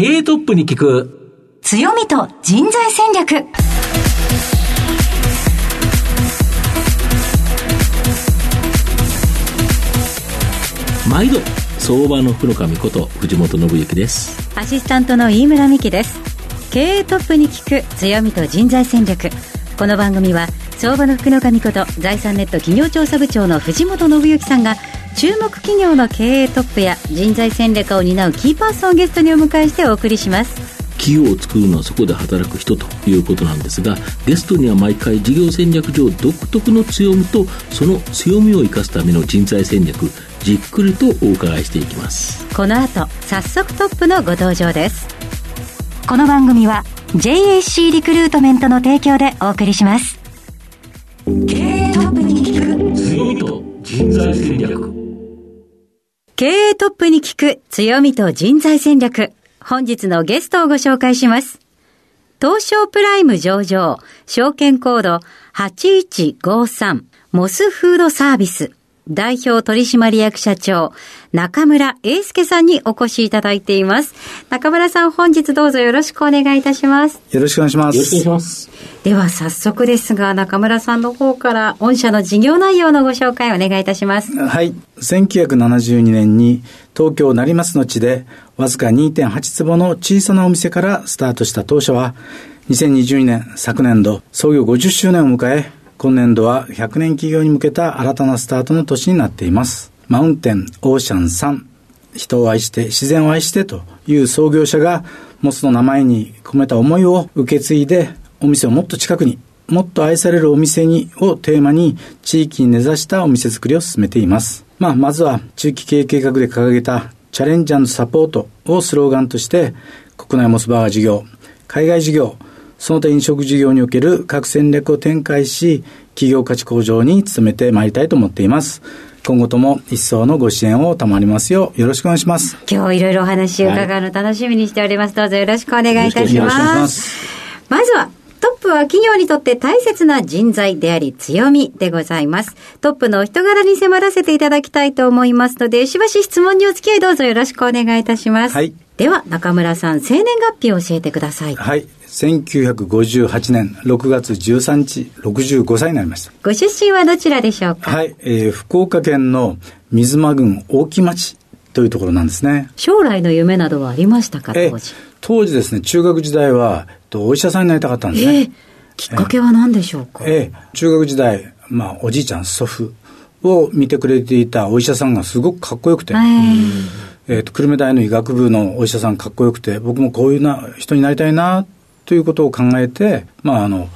経営トップに聞く。強みと人材戦略。毎度相場の福の神こと藤本信之です。アシスタントの飯村美希です。経営トップに聞く強みと人材戦略この番組は相場の福の神こと財産ネット企業調査部長の藤本信之さんが注目企業の経営トップや人材戦略を担うキーパーソンをゲストにお迎えしてお送りします。企業を作るのはそこで働く人ということなんですがゲストには毎回事業戦略上独特の強みとその強みを生かすための人材戦略じっくりとお伺いしていきます。この後早速トップのご登場です。この番組は JAC リクルートメントの提供でお送りします。経営トップに聞く強みと人材戦略。経営トップに聞く強みと人材戦略。本日のゲストをご紹介します。東証プライム上場証券コード8153モスフードサービス代表取締役社長、中村英介さんにお越しいただいています。中村さん、本日どうぞよろしくお願いいたします。よろしくお願いします。よろしくお願いしますでは早速ですが、中村さんの方から御社の事業内容のご紹介お願いいたします。はい。1972年に東京成増の地でわずか2.8坪の小さなお店からスタートした当初は、2022年昨年度創業50周年を迎え、今年度は100年企業に向けた新たなスタートの年になっています。マウンテン、オーシャン3、人を愛して、自然を愛してという創業者がモスの名前に込めた思いを受け継いで、お店をもっと近くに、もっと愛されるお店にをテーマに地域に根ざしたお店作りを進めています。まあ、まずは中期経営計画で掲げたチャレンジャーのサポートをスローガンとして国内モスバーガー事業、海外事業、その他飲食事業における各戦略を展開し、企業価値向上に努めてまいりたいと思っています。今後とも一層のご支援を賜りますようよろしくお願いします。今日いろいろお話を伺うの楽しみにしております。どうぞよろしくお願いいたしよろしくお願いしま。ますす。まずは、トップは企業にとって大切な人材であり強みでございます。トップのお人柄に迫らせていただきたいと思いますので、しばし質問にお付き合いどうぞよろしくお願いいたします。はいでは、中村さん、生年月日を教えてください。はい。1958年6月13日、65歳になりました。ご出身はどちらでしょうか？はい。えー福岡県の水間郡大木町というところなんですね。将来の夢などはありましたか、えー当時。当時ですね、中学時代は、とお医者さんになりたかったんですね。ええきっかけは何でしょうか、ええ、中学時代、まあ、おじいちゃん、祖父を見てくれていたお医者さんがすごくかっこよくて、えっと、久留米大の医学部のお医者さんかっこよくて、僕もこういうな人になりたいな、ということを考えて、まあ、あの、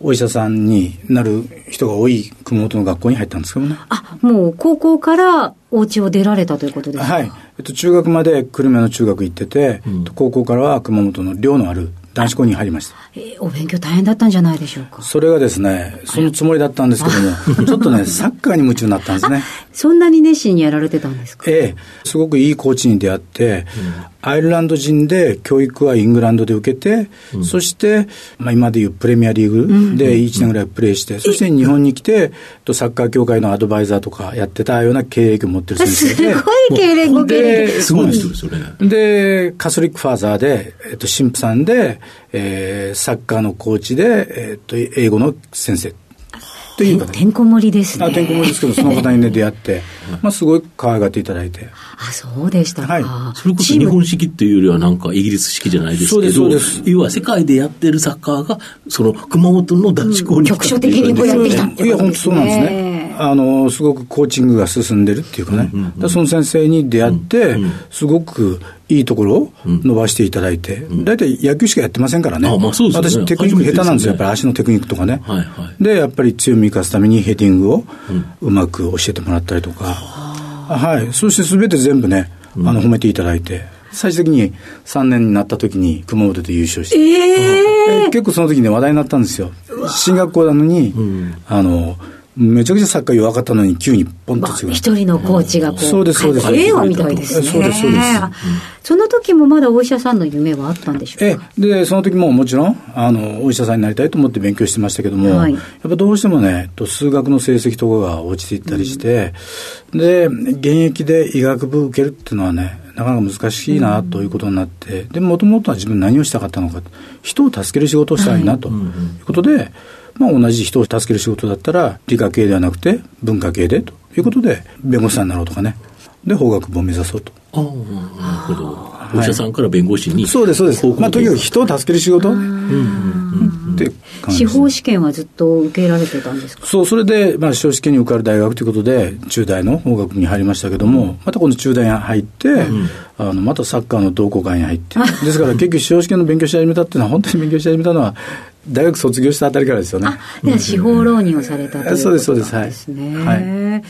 お医者さんになる人が多い熊本の学校に入ったんですけどね。あ、もう高校からお家を出られたということですか？はい。えっと、中学まで久留米の中学行ってて、高校からは熊本の寮のある男子校に入りました。えーお勉強大変だったんじゃないでしょうか。それがですね、そのつもりだったんですけども、ちょっとね、サッカーに夢中になったんですね。そんなに熱心にやられてたんですか？ええ、すごくいいコーチに出会って、アイルランド人で教育はイングランドで受けて、そして、まあ、今でいうプレミアリーグで1年ぐらいプレーして、そして日本に来て、とサッカー協会のアドバイザーとかやってたような経歴を持ってる先す生で。ごい経歴、ご経歴。すごい人ですよねで、カソリックファーザーで、えっと、神父さんで、えーサッカーのコーチで、えっと、英語の先生。という方てんこ盛りですね。あ、てんこ盛りですけど、その方にね、出会って、まあ、すごい可愛がっていただいて。あ、そうでしたか。はいそれこそ日本式っていうよりはなんかイギリス式じゃないですけど、そうですそうです要は世界でやってるサッカーが、その熊本の男子校に局所的にこうやってきたっていや、ことです本当そうなんですね。ね。あの、すごくコーチングが進んでるっていうかね。だからその先生に出会って、すごくいいところを伸ばしていただいて、大体野球しかやってませんからね。あまあそうですよね私テクニック下手なんですよ。やっぱり足のテクニックとかね。はいはいで、やっぱり強み生かすためにヘディングをうまく教えてもらったりとか。はい。そして全て全部ね、あの、褒めていただいて。最終的に3年になった時に熊本で優勝して。えー結構その時ね話題になったんですよ。進学校なのに、あの、めちゃくちゃサッカー弱かったのに急にポンと強い。一人のコーチがこう。そうですそうです映画みたいですね。そうですそうですあその時もまだお医者さんの夢はあったんでしょうえかで、その時ももちろん、あの、お医者さんになりたいと思って勉強してましたけども、はいやっぱどうしてもね、と数学の成績とかが落ちていったりして、で、現役で医学部受けるっていうのはね、なかなか難しいなということになって、でもともとは自分何をしたかったのか、人を助ける仕事をしたいなということで、まあ、同じ人を助ける仕事だったら、理科系ではなくて文化系でということで、弁護士さんになろうとかね、で、法学部を目指そうと。ああ、なるほど。お医者さんから弁護士に、そうです、そうです。まあ、とにかく人を助ける仕事。って司法試験はずっと受けられてたんですか？そう、それで、まあ、司法試験に受かる大学ということで、中大の法学部に入りましたけども、また今度中大に入って、あの、またサッカーの同好会に入って。ですから結局司法試験の勉強し始めたっていうのは、本当に勉強し始めたのは、大学卒業したあたりからですよね。あ、では司法浪人をされたということですね。そうです、そうです。はい。はい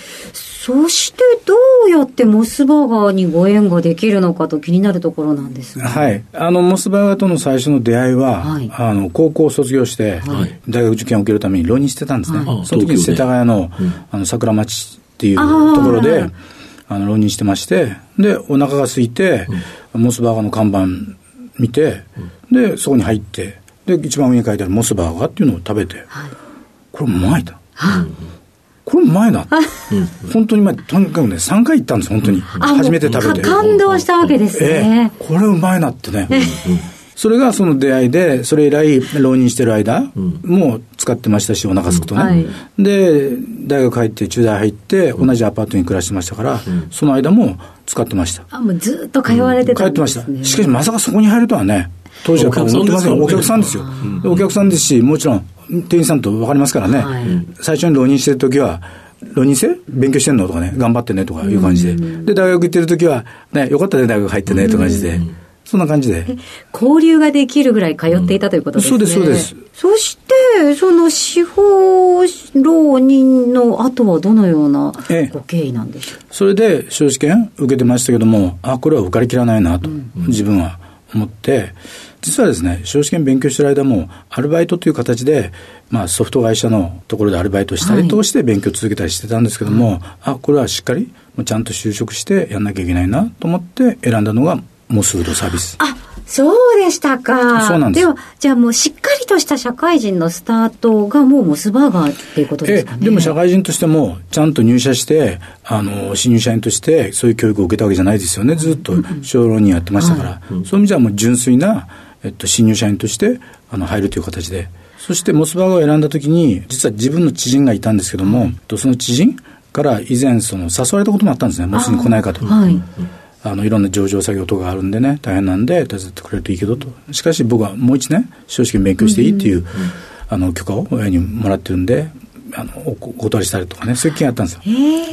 そしてどうやってモスバーガーにご縁ができるのかと気になるところなんですが。はい。あの、モスバーガーとの最初の出会いは、はい、あの、高校を卒業して、はい、大学受験を受けるために浪人してたんですね。はい、その時に世田谷の、うん、あの、桜町っていうところで、あの、浪人してまして、で、お腹が空いて、うん、モスバーガーの看板見て、うん、で、そこに入って、で、一番上に書いてあるモスバーガーっていうのを食べて、これうまいだ。これ前だ。本当に前、とにかくね、3回行ったんです、本当に。初めて食べて。感動したわけですね。えー、これうまいなってね。それがその出会いで、それ以来、浪人してる間も使ってましたし、お腹すくとね、うんはい、で、大学入って、中大入って、同じアパートに暮らしてましたから、うん、その間も使ってました。あ、もうずっと通われてたんです、ね、通ってました。しかし、まさかそこに入るとはね、当時は思ってませんお客さんですよ。お客さんですし、もちろん、店員さんと分かりますからね、はい、最初に浪人してるときは、浪人生？勉強してんの？とかね、頑張ってねとかいう感じで。で、大学行ってるときは、ね、よかったね、大学入ってね、と感じで。そんな感じで。交流ができるぐらい通っていたということですね。そうです、そうです。そして、その司法浪人の後はどのようなご経緯なんでしょう、ええ、それで、司法試験受けてましたけども、あ、これは受かりきらないなと、自分は思って、実はですね、司法試験勉強してる間も、アルバイトという形で、まあ、ソフト会社のところでアルバイトしたり通して勉強続けたりしてたんですけども、はい、あ、これはしっかり、ちゃんと就職してやんなきゃいけないなと思って選んだのが、モスフードサービス。あそうでしたか。そうなんです。では、じゃあもうしっかりとした社会人のスタートがもうモスバーガーっていうことですかね。でも社会人としても、ちゃんと入社して、あの、新入社員としてそういう教育を受けたわけじゃないですよね。ずっと小浪人やってましたから。はい、そういう意味じゃもう純粋な、えっと、新入社員としてあの入るという形で、そしてモスバーガーを選んだときに、実は自分の知人がいたんですけども、その知人から以前その誘われたこともあったんですね、モスに来ないかと。はい。あのいろんな上場作業とかあるんでね、大変なんで、手伝ってくれるといいけどと、しかし僕はもう一年、正直勉強していいっていう、あの許可を親にもらってるんで、あのお断りしたりとかね、そういう気があったんですよ。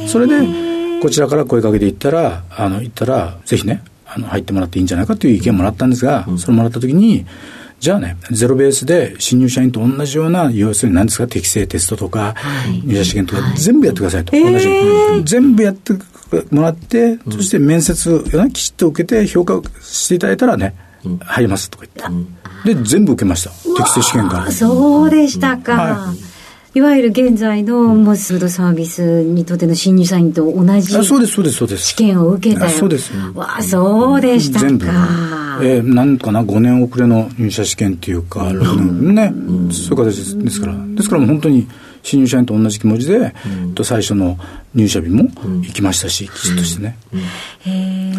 それで、こちらから声かけていったら、あの行ったら、ぜひね、あの入ってもらっていいんじゃないかという意見をもらったんですが、うん、それもらったときに、じゃあね、ゼロベースで新入社員と同じような、要するに何ですか、適正テストとか、はい、入社試験とか、全部やってくださいと、同じ、全部やってもらって、そして面接をきちっと受けて、評価していただいたらね、入りますとか言って。で、全部受けました。適正試験から。そうでしたか。はいいわゆる現在のモスフードサービスにとっての新入社員と同じそうです、そうです、そうです。試験を受けたそうです。わあ、そうでしたか。全部。えー、なんかな、5年遅れの入社試験っていうか、6年ね、そういう形ですから。ですからもう本当に、新入社員と同じ気持ちで、うん、と最初の入社日も行きましたし、きちっとしてね。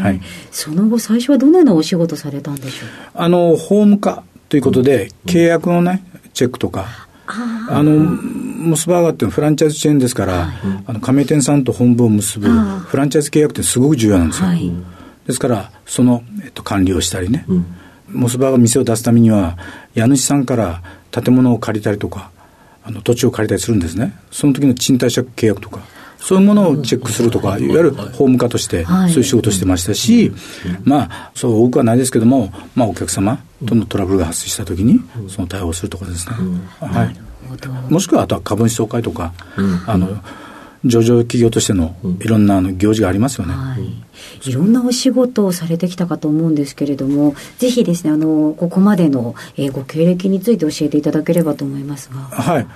はい、その後、最初はどのようなお仕事されたんでしょう？あの、法務課ということで、契約のね、チェックとか、あのモスバーガーっていうのはフランチャイズチェーンですから、はい、あの加盟店さんと本部を結ぶフランチャイズ契約ってすごく重要なんですよ。はい、ですから、その、えっと、管理をしたりね、うん、モスバーガー店を出すためには、家主さんから建物を借りたりとか、あの土地を借りたりするんですね。その時の賃貸借契約とか。そういうものをチェックするとか、いわゆる法務課として、そういう仕事をしてましたし、まあ、そう多くはないですけども、まあ、お客様とのトラブルが発生したときに、その対応をするとかですね。はい。もしくは、あとは株主総会とか、あの、上場企業としてのいろんなあの行事がありますよね、はい、いろんなお仕事をされてきたかと思うんですけれども、ぜひですね、あのここまでの、えー、ご経歴について教えていただければと思いますが。はい、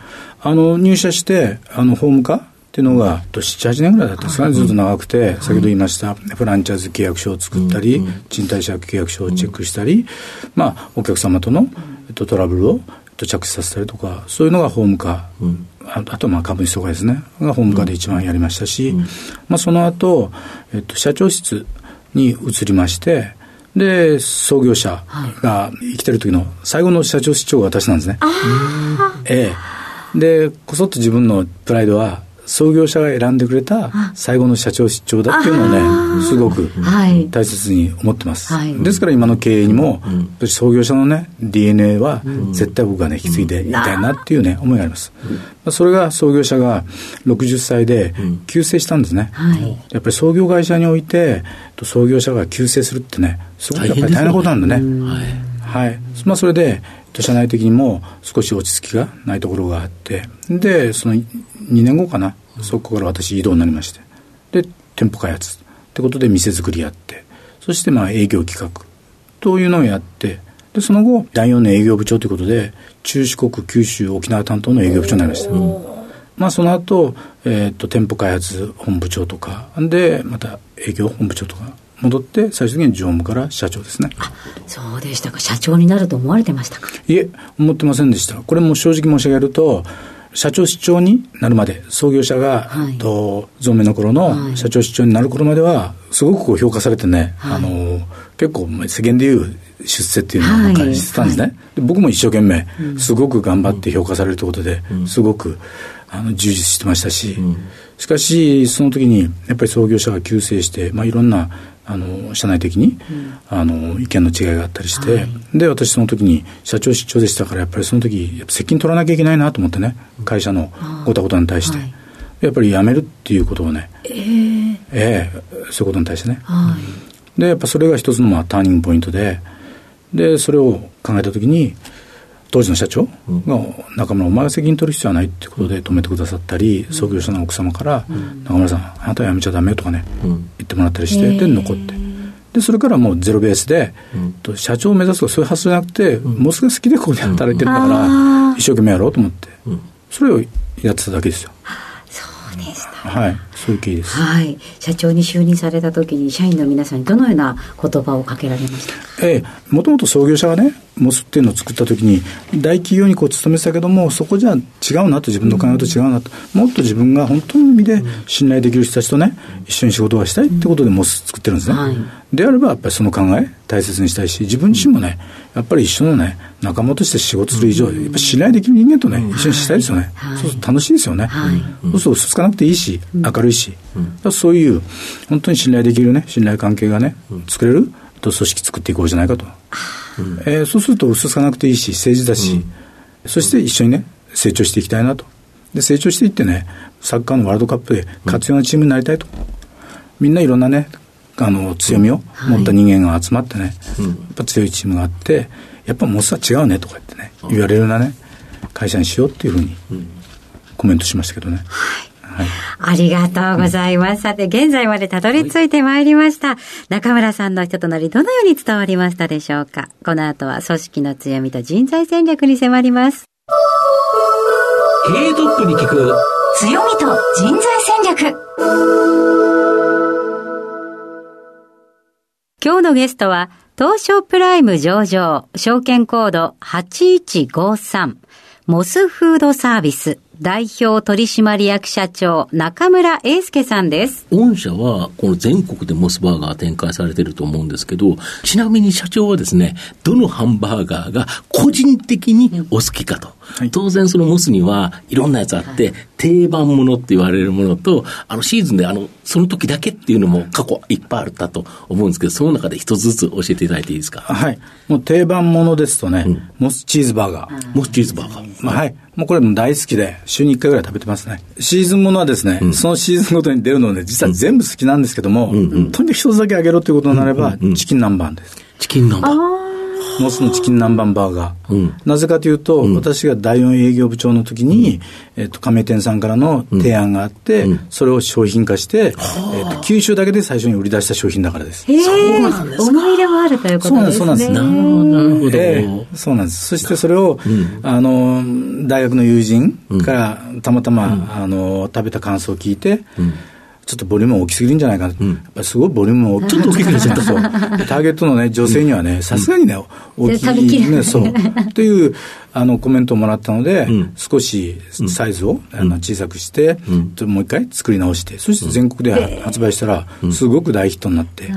あの入社してあの法務課っていうのが、7、8年ぐらいだったんですかね、ずっと長くて、先ほど言いました、フランチャイズ契約書を作ったり、賃貸借契約書をチェックしたり、まあ、お客様との、えっと、トラブルを着地させたりとか、そういうのが法務課、あとまあ株主総会ですね、が法務課で一番やりましたし、まあ、その後、えっと、社長室に移りまして、で、創業者が生きてる時の最後の社長室長が私なんですね。ええ。で、こそっと自分のプライドは、創業者が選んでくれた最後の社長室長だっていうのをね、すごくはい大切に思ってます。はいですから今の経営にも、創業者のね、DNA は絶対僕がね、引き継いでいきたいなっていうね、思いがあります。まあそれが創業者が60歳で急逝したんですね。はい。やっぱり創業会社において、と創業者が急逝するってね、すごくやっぱり大変なことなんだね。はい。はい。まあ、それで、と社内的にも少し落ち着きがないところがあって、で、その2年後かな、そこから私移動になりまして、で、店舗開発。ってことで店作りやって、そしてまあ営業企画。というのをやって、で、その後、第4年営業部長ということで、中四国、九州、沖縄担当の営業部長になりました。まあ、その後、えーっと、店舗開発本部長とか、で、また営業本部長とか、戻って、最終的に常務から社長ですね。そうでしたか。社長になると思われてましたか。いえ、思ってませんでした。これも正直申し上げると、社長室長になるまで、創業者が、はいと増命の頃はいの社長室長になる頃までは、すごくこう評価されてね、はいあの、結構まあ世間でいう出世っていうのをはいなんかしてたんですね。で僕も一生懸命、すごく頑張って評価されるということで、すごく、あの、充実してましたし、しかし、その時に、やっぱり創業者が急逝して、まあ、いろんな、あの、社内的に、あの、意見の違いがあったりして、はいで、私その時に社長室長でしたから、やっぱりその時、やっぱ責任取らなきゃいけないなと思ってね、会社のごたごたに対して。はいやっぱり辞めるっていうことをね、ええええそういうことに対してね。はい。で、やっぱそれが一つのまあターニングポイントで、で、それを考えたときに、当時の社長が、中村、お前が責任取る必要はないってことで止めてくださったり、創業者の奥様から、中村さん、あなたは辞めちゃダメよとかね、うん。言ってもらったりして、で、残って。で、それからもうゼロベースで、と社長を目指すとかそういう発想じゃなくて、もうすぐ好きでここで働いてるんだから、一生懸命やろうと思って、それをやってただけですよ。そうでした。はい。そういう経緯です。はい。社長に就任された時に、社員の皆さんにどのような言葉をかけられましたか？ええ、もともと創業者がね、モスっていうのを作ったときに、大企業にこう勤めてたけども、そこじゃ違うなと、自分の考えと違うなと、もっと自分が本当の意味で信頼できる人たちとね、一緒に仕事がしたいってことでモス作ってるんですね。はいであれば、やっぱりその考え、大切にしたいし、自分自身もね、やっぱり一緒のね、仲間として仕事する以上、やっぱり信頼できる人間とね、一緒にしたいですよね。はいそうすると楽しいですよね。はいそうすると嘘つかなくていいし、明るいし、だからそういう、本当に信頼できるね、信頼関係がね、作れると組織作っていこうじゃないかと。えーそうすると嘘つかなくていいし、政治だし、そして一緒にね、成長していきたいなと。で、成長していってね、サッカーのワールドカップで活用なチームになりたいと。みんないろんなね、あの、強みを持った人間が集まってね、やっぱ強いチームがあって、やっぱモスは違うねとか言ってね、言われるようなね、会社にしようっていうふうにコメントしましたけどね。はい。ありがとうございます。さて、現在までたどり着いてまいりました。中村さんの人となり、どのように伝わりましたでしょうか？この後は組織の強みと人材戦略に迫ります。経営トップに聞く強みと人材戦略。今日のゲストは、東証プライム上場、証券コード8153、モスフードサービス、代表取締役社長、中村英介さんです。御社は、この全国でモスバーガー展開されてると思うんですけど、ちなみに社長はですね、どのハンバーガーが個人的にお好きかと。い当然そのモスにはいろんなやつあって、定番ものって言われるものと、あのシーズンであの、その時だけっていうのも過去いっぱいあったと思うんですけど、その中で一つずつ教えていただいていいですか？はい。もう定番ものですとね、モスチーズバーガー。モスチーズバーガー。まあ、はい。もうこれも大好きで、週に1回ぐらい食べてますね。シーズンものはですね、そのシーズンごとに出るので、実は全部好きなんですけども、とにかく一つだけあげろということになれば、チキン南蛮です。チキン南蛮。モスのチキン南蛮バーガー。うん。なぜかというと、私が第4営業部長の時に、えっと、加盟店さんからの提案があって、それを商品化して、えっと、九州だけで最初に売り出した商品だからです。へえ、思い入れもあるということですね。そうなんですそうなるほど、そうなんです。そしてそれを、あの、大学の友人からたまたま、あの、食べた感想を聞いて、ちょっとボリューム大きすぎるんじゃないかな、やっぱりすごいボリューム大きい。ちょっと大きくなっちゃった。そう。ターゲットのね、女性にはね、さすがにね、大きいい。ね、そう。っていう、あの、コメントをもらったので、少しサイズを、あの小さくして、もう一回作り直して、そして全国で発売したら、すごく大ヒットになって、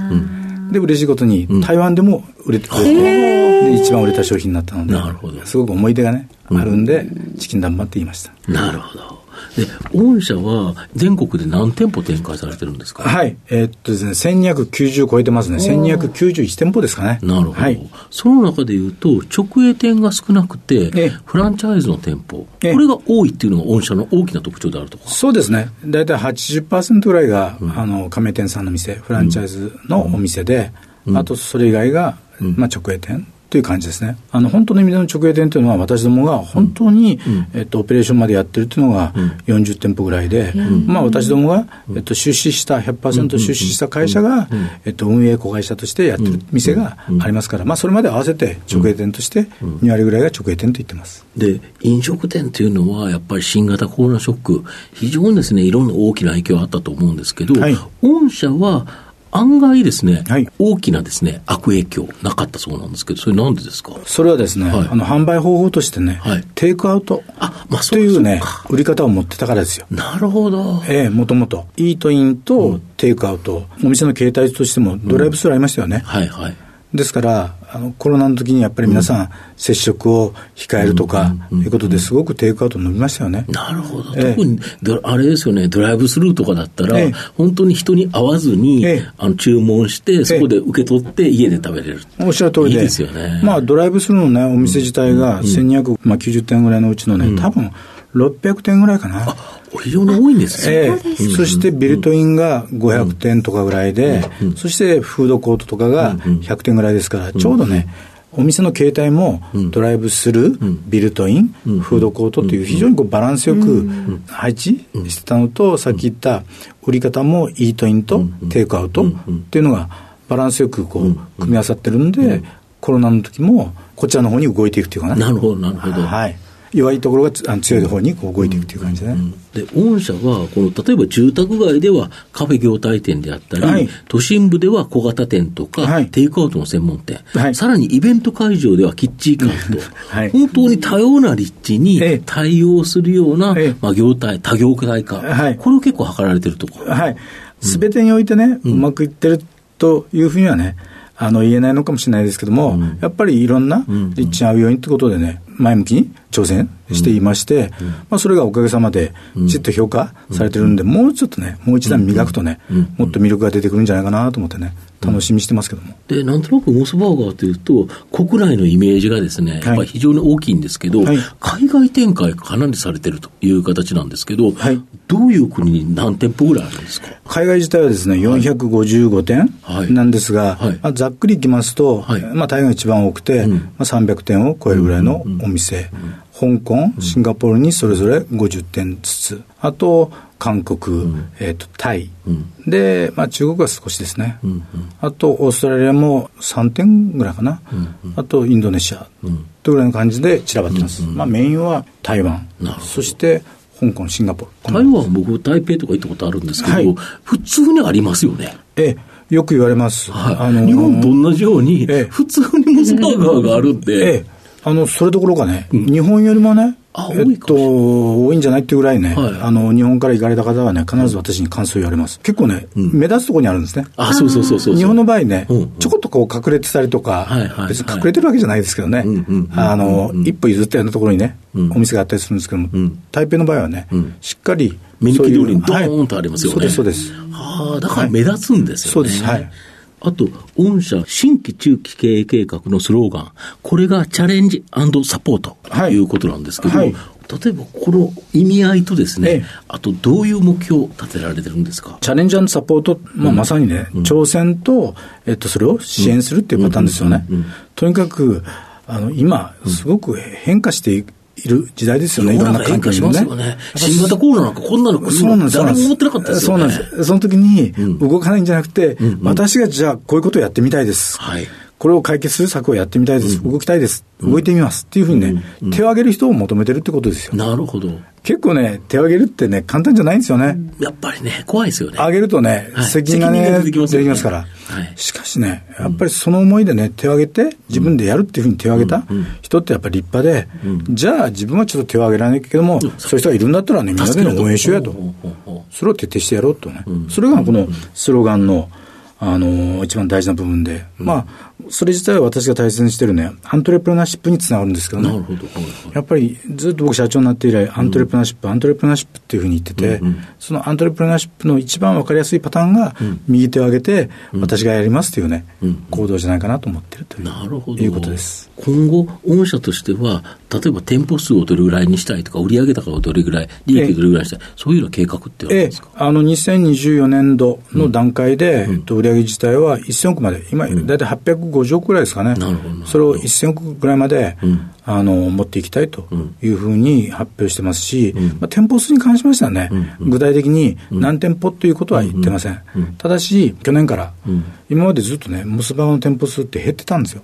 で、嬉しいことに、台湾でも売れてくれて、で、一番売れた商品になったので、すごく思い出がね、あるんで、チキン南蛮って言いました。なるほど。で、御社は全国で何店舗展開されてるんですか？はい。えーっとですね、1290超えてますね。1291店舗ですかね。なるほど、はい。その中でいうと、直営店が少なくて、ええフランチャイズの店舗、ええこれが多いっていうのが御社の大きな特徴であるとか。そうですね。大体80%ぐらいが、あの、加盟店さんの店、フランチャイズのお店で、あとそれ以外が、まあ、直営店。という感じですね。あの、本当の意味での直営店というのは、私どもが本当に、えっと、オペレーションまでやってるというのが40店舗ぐらいで、まあ、私どもが、えっと、出資した、100%出資した会社が、えっと、運営子会社としてやってる店がありますから、まあ、それまで合わせて直営店として、2割ぐらいが直営店と言ってます。で、飲食店というのは、やっぱり新型コロナショック、非常にですね、いろんな大きな影響があったと思うんですけど、はい。御社は案外ですね、はい大きなですね、悪影響なかったそうなんですけど、それなんでですか？それはですね、はいあの、販売方法としてね、はいテイクアウトあ、まあ、とそういうね売り方を持ってたからですよ。なるほど。ええ、もともと。イートインとテイクアウト、お店の形態としてもドライブスルーありましたよね。はいはい。ですから、あのコロナの時にやっぱり皆さん、接触を控えるとか、いうことですごくテイクアウト伸びましたよね。なるほど。ええ特にド、あれですよね、ドライブスルーとかだったら、ええ本当に人に会わずに、ええあの注文して、そこで受け取って家で食べれる。おっしゃる通りで。いいですよね。まあ、ドライブスルーのね、お店自体が1290点ぐらいのうちのね、多分600点ぐらいかな。非常に多いんですよ。ええ。そしてビルトインが500点とかぐらいで、そしてフードコートとかが100点ぐらいですから、ちょうどね、お店の形態もドライブスルー、ビルトイン、フードコートという非常にこうバランスよく配置してたのと、さっき言った売り方もイートインとテイクアウトっていうのがバランスよくこう組み合わさってるんで、コロナの時もこちらの方に動いていくというかな。なるほど、なるほど。はい。弱いところがつあの強い方にこう動いていくという感じでね。で、御社は、この、例えば住宅街ではカフェ業態店であったり、はい。都心部では小型店とか、はい。テイクアウトの専門店、はい。さらにイベント会場ではキッチンカーと、はい。本当に多様な立地にええ。対応するような、ええ。まあ、業態、多業態化、はい。これを結構図られてるところ。はい。すべてにおいてね、うまくいってるというふうにはね、あの、言えないのかもしれないですけども、やっぱりいろんな立地に合うようにってことでね、前向きに挑戦していまして、まあ、それがおかげさまで、きちっと評価されてるんで、もうちょっとね、もう一段磨くとね、もっと魅力が出てくるんじゃないかなと思ってね、楽しみにしてますけども。で、なんとなくモスバーガーというと、国内のイメージがですね、やっぱり非常に大きいんですけど、はい。海外展開がかなりされてるという形なんですけど、はい。どういう国に何店舗ぐらいあるんですか？海外自体はですね、455点はい。なんですが、はい。まあ、ざっくりいきますと、はい。まあ、台湾が一番多くて、まあ、300点を超えるぐらいのお店、香港、シンガポールにそれぞれ50点ずつ、あと、韓国、えっ、と、タイ、で、まあ、中国は少しですね、あと、オーストラリアも3点ぐらいかな、あと、インドネシア、というぐらいの感じで散らばってます。まあ、メインは台湾。そして、香港、シンガポール。台湾、僕、台北とか行ったことあるんですけど、はい。普通にありますよね。ええ、よく言われます。はい。日本と同じように、ええ。普通にモスバーガーがあるんで、ええ、あの、それどころかね、日本よりもね、あえっと、多いんじゃないっていうぐらいね、はい。あの、日本から行かれた方はね、必ず私に感想言われます。結構ね、目立つところにあるんですね。あ、そうそうそうそう。日本の場合ね、うんうん。ちょこっとこう隠れてたりとか、はいはい別に隠れてるわけじゃないですけどね、うんうんうんあの、一歩譲ったようなところにね、うんお店があったりするんですけども、ん。台北の場合はね、うん。しっかり、目抜き通りにドーンとありますよね。はいそうです、そうです。はあ、だから目立つんですよね。そうですはいあと、御社新規中期経営計画のスローガン、これがチャレンジサポート。とはい。いうことなんですけど、はい。例えばこの意味合いとですね、ええ。あとどういう目標を立てられてるんですか？チャレンジャーサポート、まあ、まさにね、挑戦と、えっと、それを支援するっていうパターンですよね。とにかく、あの、今、すごく変化している時代ですよね、いろんな環境にもね。ね。新型コロナなんかこんなのそうなんです。誰も思ってなかったですよね。そうなんです。その時に、動かないんじゃなくて、私がじゃあ、こういうことをやってみたいです。はい。これを解決する策をやってみたいです。動きたいです。動いてみます。っていうふうにね、手を挙げる人を求めてるってことですよ。なるほど。結構ね、手を挙げるってね、簡単じゃないんですよね。やっぱりね、怖いですよね。上げるとね、はい。責任がね、出出ててきますから。はい。しかしね、やっぱりその思いでね、手を挙げて、自分でやるっていうふうに手を挙げた人ってやっぱり立派で、じゃあ自分はちょっと手を挙げられないけども、そういう人がいるんだったらね、みんなでね応援しようやと。それを徹底してやろうと。ね。それがこのスローガンの、ああの、一番大事な部分で、うん、まあ、それ自体は私が大切にしてるね、アントレプレナーシップにつながるんですけどね。なるほど。やっぱりずっと僕社長になって以来、アントレプレナーシップ、うん、アントレプレナーシップっていうふうに言ってて、うんうん、そのアントレプレナーシップの一番わかりやすいパターンが、右手を上げて、私がやりますというね、行動じゃないかなと思ってるという,、なるほど。いうことです。今後、御社としては、例えば店舗数をどれぐらいにしたいとか、売上高をどれぐらい、利益をどれぐらいにしたい、そういうような計画ってあるんですか、あの2024年度の段階で、うん、売上自体は1000億まで、今、大体850億ぐらいですかね、それを1000億ぐらいまで、うんあの、持っていきたいというふうに発表してますし、うん、まあ、店舗数に関しましてはね、うん、具体的に何店舗ということは言ってません。ただし、去年から、今までずっとね、モスバーの店舗数って減ってたんですよ。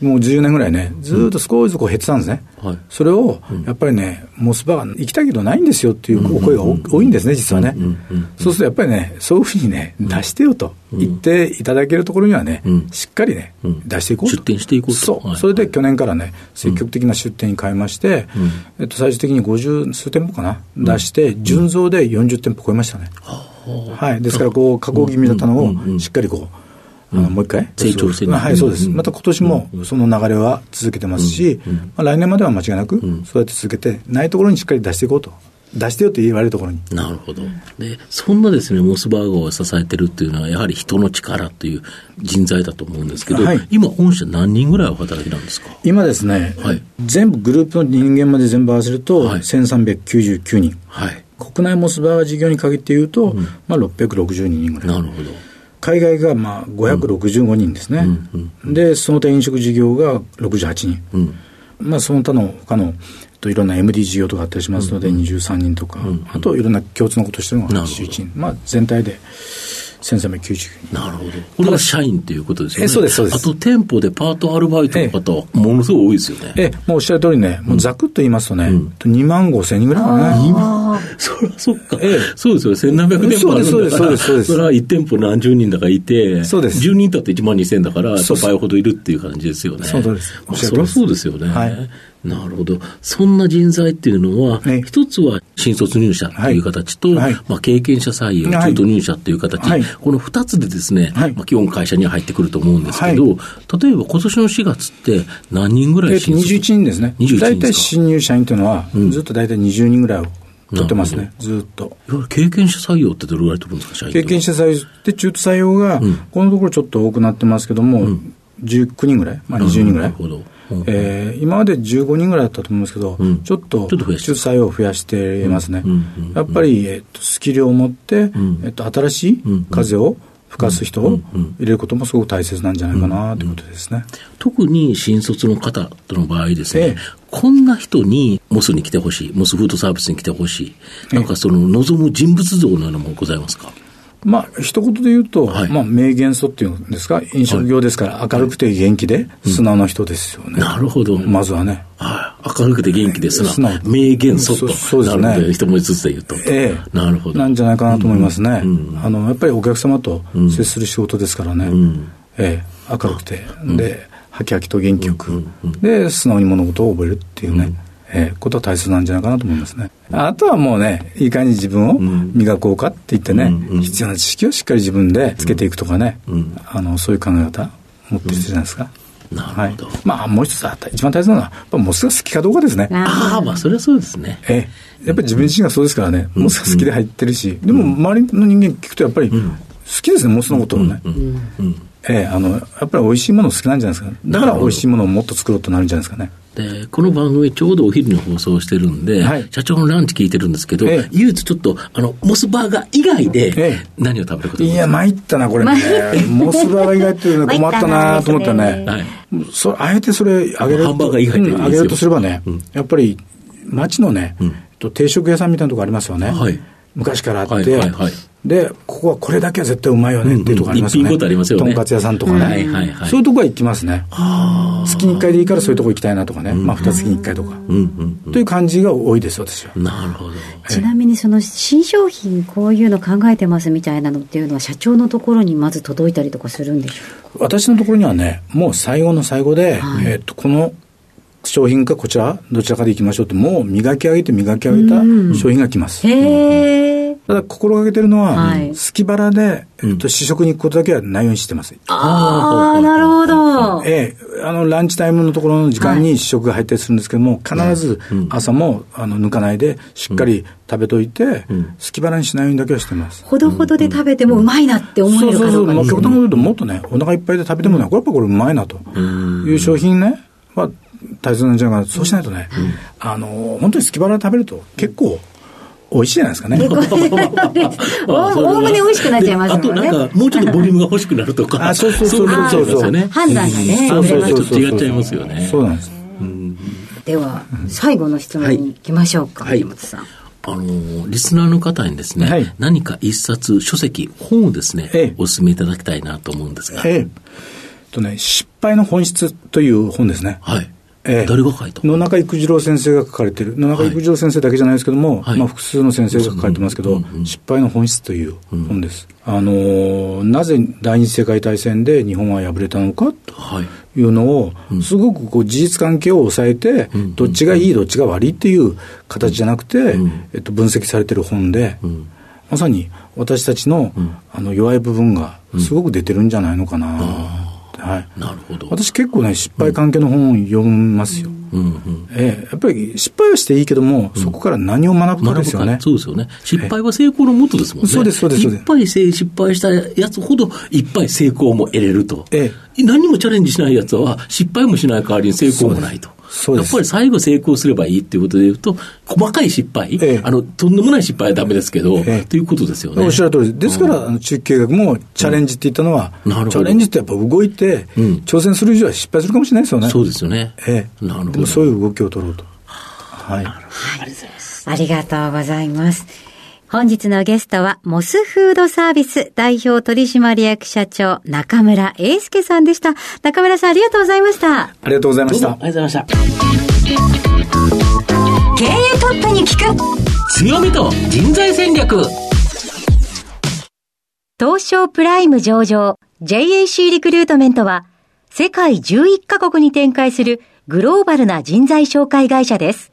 もう10年ぐらいね、ずっと少しずつこう減ってたんですね。はい、それを、やっぱりね、モスバー行きたいけどないんですよっていうお声が多いんですね、実はね。そうするとやっぱりね、そういうふうにね、出してよと。言っていただけるところにはね、しっかりね、出していこうと。出店していこうと。そう。それで去年からね、積極的な出店に変えまして、えっと、最終的に50数店舗かな、出して、純増で40店舗超えましたね。はい。ですから、こう、加工気味だったのを、しっかりこう、あのもう一回成長してはい、そうです。また今年もその流れは続けてますし、まあ、来年までは間違いなく、そうやって続けて、ないところにしっかり出していこうと。出してよって言われるところに。なるほど。で、そんなですね、モスバーガーを支えてるっていうのは、やはり人の力という人材だと思うんですけど、はい、今、御社何人ぐらいお働きなんですか？今ですね、はい、全部グループの人間まで全部合わせると、はい、1399人。はい。国内モスバーガー事業に限って言うと、うん、まあ662人ぐらい。なるほど。海外がまあ565人ですね、うんうん、でその他飲食事業が68人、うん、まあ、その他の他のといろんな MD 事業とかあったりしますので、23人とか、あといろんな共通のことしてるのが81人、まあ、全体で1390人。なるほど。これは社員ということですよね。えそうです、そうです。あと店舗でパートアルバイトの方はものすごい多いですよね。ええ、もうおっしゃる通りね、もうざくっと言いますとね、うん、2万5千人ぐらいかね。2万そりゃそっか。ええ、そうですよ。1700店舗あるんだから。そうです、そうです、そうです。それは1店舗何十人だかいて、そうです。10人だって1万2千だから、倍ほどいるっていう感じですよね。そうです。そりゃそうですよね。はい。なるほど。そんな人材っていうのは、一つは新卒入社という形と、はい、まあ、経験者採用、中途入社という形、はい、この二つでですね、はい、まあ、基本会社には入ってくると思うんですけど、例えば今年の4月って何人ぐらい新卒、えー、21人ですね。21人大体新入社員というのは、ずっと大体20人ぐらいを取ってますね、ずっと。経験者採用ってどれぐらい取るんですか、経験者採用って中途採用が、このところちょっと多くなってますけども、うん、19人ぐらい、まあ、20人ぐらい？えー、今まで15人ぐらいだったと思うんですけど、うん、ちょっと出産を増やしていますね。やっぱり、えっと、スキルを持って、えっと、新しい風を吹かす人を入れることもすごく大切なんじゃないかなということですね。特に新卒の方との場合ですね、ええ、こんな人にモスに来てほしい、モスフードサービスに来てほしい、なんかその望む人物像なものございますか？まあ、一言で言うと、はい、まあ、名元素っていうんですか、飲食業ですから、明るくて元気で、素直な人ですよね、うん、なるほど。まずはね。はい。明るくて元気で素直。素直名元素と。そうですね。一文字ずつで言うと。ええなるほど。なんじゃないかなと思いますね。うんうん、あの、やっぱりお客様と接する仕事ですからね。うん、ええ明るくて、で、はきはきと元気よく、で、素直に物事を覚えるっていうね。えー、ことは大切なんじゃないかなと思いますね。あとはもうね、いかに自分を磨こうかって言ってね、うん、必要な知識をしっかり自分でつけていくとかね、うん、あのそういう考え方持ってる人じゃないですか。なるほど。はい、まあ、もう一つあった、一番大切なのは、やっぱモスが好きかどうかですね。ああ、まあ、それはそうですね。ええ。やっぱり自分自身がそうですからね、モスが好きで入ってるし、でも周りの人間聞くとやっぱり、好きですね、モスのことをね。ええ、あの、やっぱり美味しいもの好きなんじゃないですか。だから美味しいものをもっと作ろうとなるんじゃないですかね。で、この番組ちょうどお昼に放送してるんで、はい、社長のランチ聞いてるんですけど、ええ、唯一ちょっと、あの、モスバーガー以外で、何を食べることいや、参ったな、これね。モスバーガー以外っていうの困ったなと思ったね。はい。そあえてそれあげるハンバーガー以外で、うん、あげるとすればね、うん、やっぱり、町のね、うん、定食屋さんみたいなとこありますよね。はい。昔からあって、はいはいはい、で、ここはこれだけは絶対うまいよねっていうとこありますよね。うんうん、一品ごとありますよね。とんかつ屋さんとかね。はいはいはい、そういうとこは行きますね。月に1回でいいからそういうとこ行きたいなとかね。まあ、二月に1回とか、うんうん。という感じが多いです、私は。なるほど。ちなみにその新商品こういうの考えてますみたいなのっていうのは社長のところにまず届いたりとかするんでしょうか？私のところにはね、もう最後の最後で、はい、えっと、この商品かこちら、どちらかでいきましょうって、もう磨き上げて磨き上げた商品が来ます。へー。ただ心がけてるのは、はい。スキバラで、えっと、試食に行くことだけはないようにしてます。ああ、なるほど。ええ、あの、ランチタイムのところの時間に試食が入ったりするんですけども、必ず朝も、あの、抜かないで、しっかり食べといて、すき腹にしないようにだけはしてます。ほどほどで食べてもうまいなって思えるそうそうそうう。かどかですまあ極端に言うと、もっとね、お腹いっぱいで食べてもね、これやっぱこれうまいなと。いう商品ね、は大切なんじゃないかな。そうしないとね、あの、本当にすき腹食べると結構美味しいじゃないですかね。おおおむね美味しくなっちゃいますもんねであとなんか、もうちょっとボリュームが欲しくなるとか。あそうそうそういのもありますよね。判断がねそうそう出ますちょっと違っちゃいますよね。そうなんです。では、最後の質問に行きましょうか、はい山本さん。あのーリスナーの方にですね、はい何か一冊、書籍、本をですね、ええお勧めいただきたいなと思うんですが。ええ。とね、失敗の本質という本ですね。はい。ええ。誰が書いた野中育次郎先生が書かれてる、野中育次郎先生だけじゃないですけども、はい。まあ、複数の先生が書かれてますけど、失敗の本質という本です。あのーなぜ第二次世界大戦で日本は敗れたのかとはい。いうのを、すごくこう事実関係を抑えて、どっちがいい、どっちが悪いっていう形じゃなくて、えっと、分析されてる本で、まさに私たちの,、あの弱い部分がすごく出てるんじゃないのかな、はい。なるほど。私結構ね、失敗関係の本を読みますよ。うんうん。ええ、やっぱり失敗はしていいけども、そこから何を学ぶかですよね。そうですよね。失敗は成功のもとですもんね。そうですそうですそうですいっぱいせ失敗したやつほど、いっぱい成功も得れると。え何もチャレンジしないやつは、失敗もしない代わりに成功もないと。やっぱり最後成功すればいいっていうことで言うと、細かい失敗、ええあの、とんでもない失敗はダメですけど、ええということですよね。おっしゃる通りです。ですから、あの中期計画もチャレンジって言ったのは、なるほどチャレンジってやっぱ動いて、うん挑戦する以上は失敗するかもしれないですよね。そうですよね。ええ。なるほどでもそういう動きを取ろうと。はい。ありがとうございます。本日のゲストは、モスフードサービス代表取締役社長、中村英介さんでした。中村さん、ありがとうございました。ありがとうございましたあ。りがとうございました。経営トップに聞く強みと人材戦略。東証プライム上場 JAC リクルートメントは世界11カ国に展開するグローバルな人材紹介会社です。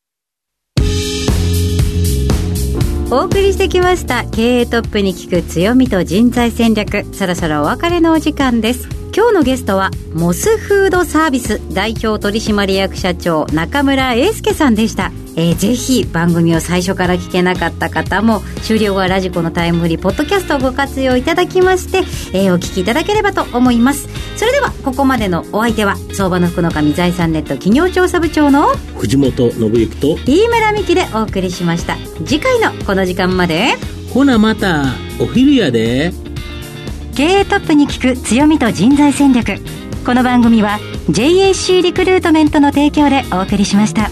お送りしてきました。経営トップに聞く強みと人材戦略。そろそろお別れのお時間です。今日のゲストはモスフードサービス代表取締役社長中村英介さんでした、えー、ぜひ番組を最初から聞けなかった方も終了後はラジコのタイムフリーポッドキャストをご活用いただきまして、えー、お聞きいただければと思いますそれではここまでのお相手は相場の福の神財産ネット企業調査部長の藤本信之と、飯村美希でお送りしました次回のこの時間までほなまた、お昼やで。経営トップに聞く強みと人材戦略この番組は JAC リクルートメントの提供でお送りしました。